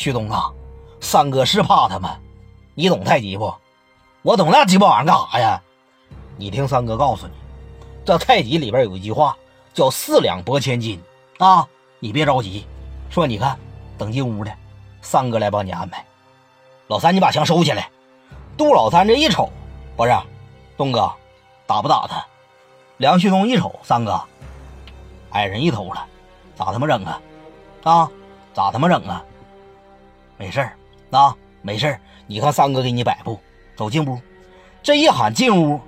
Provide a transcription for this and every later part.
旭东啊，三哥是怕他们，你懂太极不？我懂那鸡巴玩意儿干啥呀？你听三哥告诉你，这太极里边有一句话叫“四两拨千斤”啊，你别着急。说你看，等进屋的，三哥来帮你安排。老三，你把枪收起来。杜老三这一瞅，不是，东哥，打不打他？梁旭东一瞅，三哥，矮人一头了，咋他妈整啊？啊，咋他妈整啊？没事儿啊，没事儿。你看三哥给你摆布，走进屋。这一喊进屋，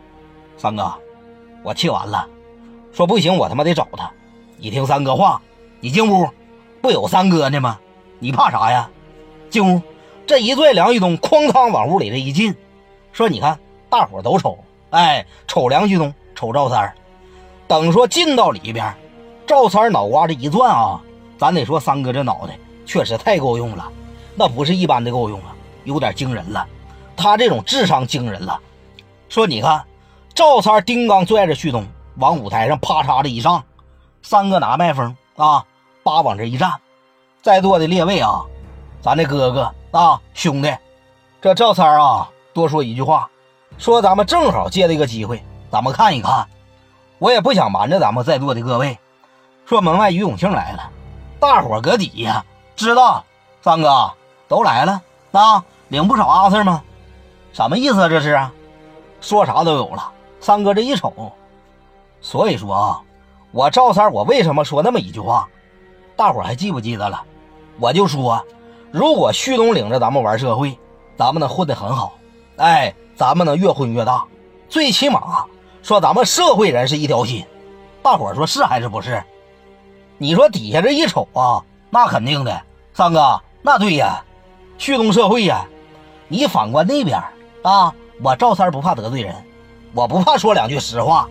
三哥，我气完了，说不行，我他妈得找他。你听三哥话，你进屋，不有三哥呢吗？你怕啥呀？进屋。这一拽梁旭东，哐当往屋里这一进，说：“你看，大伙都瞅，哎，瞅梁旭东，瞅赵三儿。等说进到里边，赵三脑瓜子一转啊，咱得说三哥这脑袋确实太够用了，那不是一般的够用啊，有点惊人了。他这种智商惊人了。说你看，赵三儿丁刚拽着旭东往舞台上啪嚓的一上，三哥拿麦风啊，叭往这一站，在座的列位啊，咱的哥哥。”啊，兄弟，这赵三啊，多说一句话，说咱们正好借这个机会，咱们看一看。我也不想瞒着咱们在座的各位，说门外于永庆来了，大伙搁底下知道，三哥都来了啊，领不少阿 Sir 吗？什么意思啊？这是啊，说啥都有了。三哥这一瞅，所以说啊，我赵三，我为什么说那么一句话？大伙还记不记得了？我就说。如果旭东领着咱们玩社会，咱们能混得很好，哎，咱们能越混越大，最起码说咱们社会人是一条心。大伙说是还是不是？你说底下这一瞅啊，那肯定的，三哥，那对呀，旭东社会呀。你反观那边啊，我赵三不怕得罪人，我不怕说两句实话，